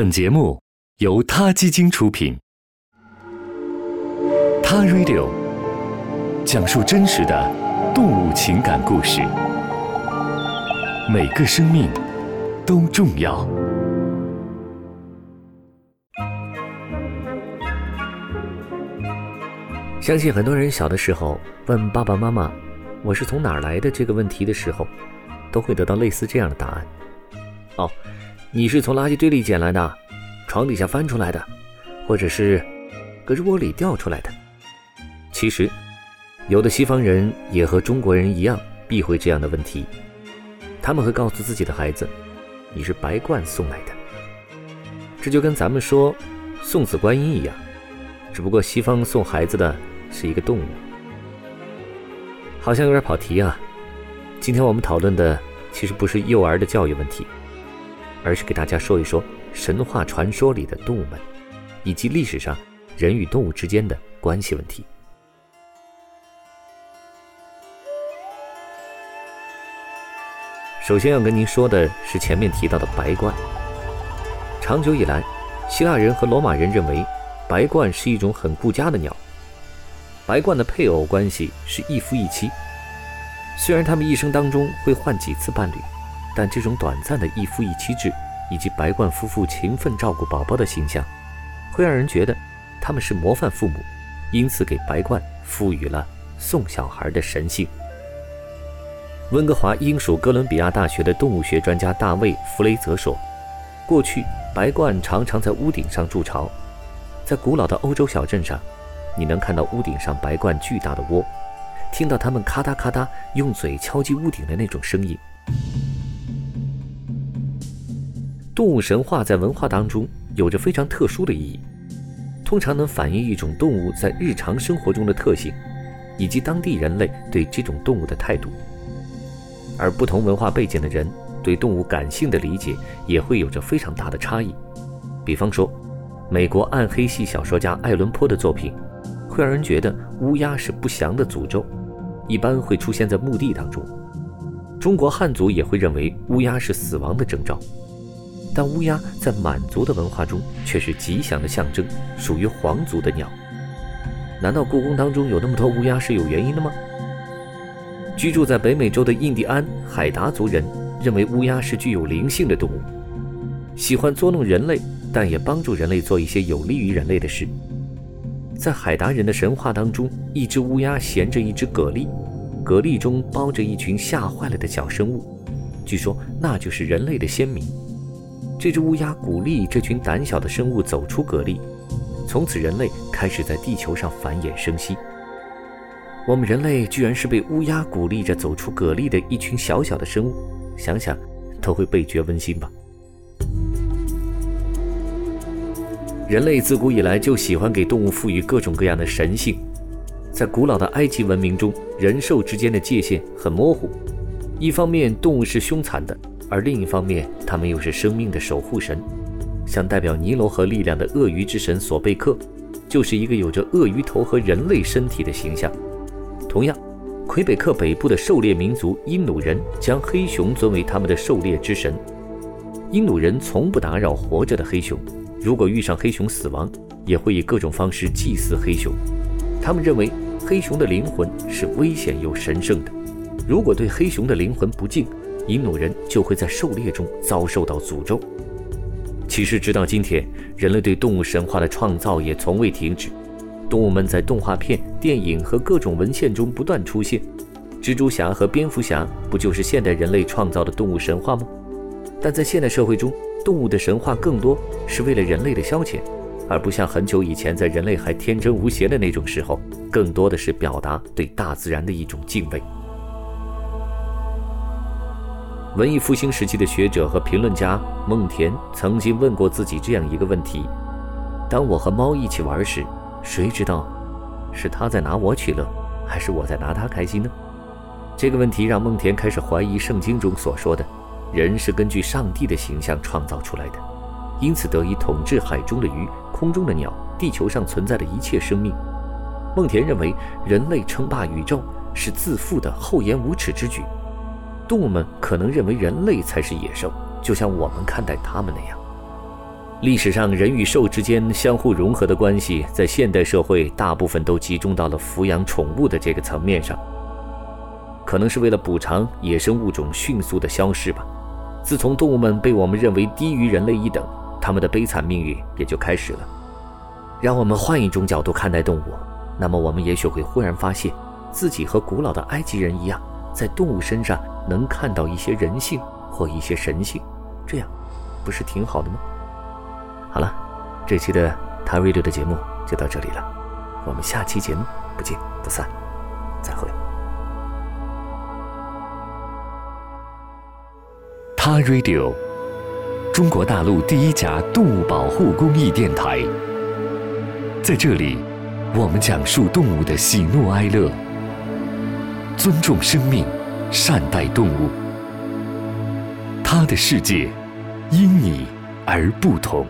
本节目由他基金出品，《他 Radio》讲述真实的动物情感故事，每个生命都重要。相信很多人小的时候问爸爸妈妈“我是从哪儿来的”这个问题的时候，都会得到类似这样的答案：哦。你是从垃圾堆里捡来的，床底下翻出来的，或者是胳肢窝里掉出来的。其实，有的西方人也和中国人一样避讳这样的问题，他们会告诉自己的孩子：“你是白鹳送来的。”这就跟咱们说送子观音一样，只不过西方送孩子的是一个动物。好像有点跑题啊。今天我们讨论的其实不是幼儿的教育问题。而是给大家说一说神话传说里的动物们，以及历史上人与动物之间的关系问题。首先要跟您说的是前面提到的白鹳。长久以来，希腊人和罗马人认为白鹳是一种很顾家的鸟。白鹳的配偶关系是一夫一妻，虽然他们一生当中会换几次伴侣。但这种短暂的一夫一妻制，以及白鹳夫妇勤奋照顾宝宝的形象，会让人觉得他们是模范父母，因此给白鹳赋予了送小孩的神性。温哥华英属哥伦比亚大学的动物学专家大卫·弗雷泽说：“过去，白鹳常常在屋顶上筑巢，在古老的欧洲小镇上，你能看到屋顶上白鹳巨大的窝，听到它们咔嗒咔嗒用嘴敲击屋顶的那种声音。”动物神话在文化当中有着非常特殊的意义，通常能反映一种动物在日常生活中的特性，以及当地人类对这种动物的态度。而不同文化背景的人对动物感性的理解也会有着非常大的差异。比方说，美国暗黑系小说家艾伦坡的作品，会让人觉得乌鸦是不祥的诅咒，一般会出现在墓地当中。中国汉族也会认为乌鸦是死亡的征兆。但乌鸦在满族的文化中却是吉祥的象征，属于皇族的鸟。难道故宫当中有那么多乌鸦是有原因的吗？居住在北美洲的印第安海达族人认为乌鸦是具有灵性的动物，喜欢捉弄人类，但也帮助人类做一些有利于人类的事。在海达人的神话当中，一只乌鸦衔着一只蛤蜊，蛤蜊中包着一群吓坏了的小生物，据说那就是人类的先民。这只乌鸦鼓励这群胆小的生物走出蛤蜊，从此人类开始在地球上繁衍生息。我们人类居然是被乌鸦鼓励着走出蛤蜊的一群小小的生物，想想都会倍觉温馨吧。人类自古以来就喜欢给动物赋予各种各样的神性，在古老的埃及文明中，人兽之间的界限很模糊，一方面动物是凶残的。而另一方面，他们又是生命的守护神，像代表尼罗河力量的鳄鱼之神索贝克，就是一个有着鳄鱼头和人类身体的形象。同样，魁北克北部的狩猎民族因努人将黑熊尊为他们的狩猎之神。因努人从不打扰活着的黑熊，如果遇上黑熊死亡，也会以各种方式祭祀黑熊。他们认为黑熊的灵魂是危险又神圣的，如果对黑熊的灵魂不敬。引弩人就会在狩猎中遭受到诅咒。其实，直到今天，人类对动物神话的创造也从未停止。动物们在动画片、电影和各种文献中不断出现。蜘蛛侠和蝙蝠侠不就是现代人类创造的动物神话吗？但在现代社会中，动物的神话更多是为了人类的消遣，而不像很久以前在人类还天真无邪的那种时候，更多的是表达对大自然的一种敬畏。文艺复兴时期的学者和评论家孟田曾经问过自己这样一个问题：当我和猫一起玩时，谁知道是他在拿我取乐，还是我在拿他开心呢？这个问题让孟田开始怀疑圣经中所说的“人是根据上帝的形象创造出来的”，因此得以统治海中的鱼、空中的鸟、地球上存在的一切生命。孟田认为，人类称霸宇宙是自负的厚颜无耻之举。动物们可能认为人类才是野兽，就像我们看待他们那样。历史上人与兽之间相互融合的关系，在现代社会大部分都集中到了抚养宠物的这个层面上。可能是为了补偿野生物种迅速的消失吧。自从动物们被我们认为低于人类一等，它们的悲惨命运也就开始了。让我们换一种角度看待动物，那么我们也许会忽然发现，自己和古老的埃及人一样，在动物身上能看到一些人性或一些神性，这样不是挺好的吗？好了，这期的 t a Radio 的节目就到这里了，我们下期节目不见不散，再会。t a Radio，中国大陆第一家动物保护公益电台，在这里，我们讲述动物的喜怒哀乐，尊重生命，善待动物，他的世界因你而不同。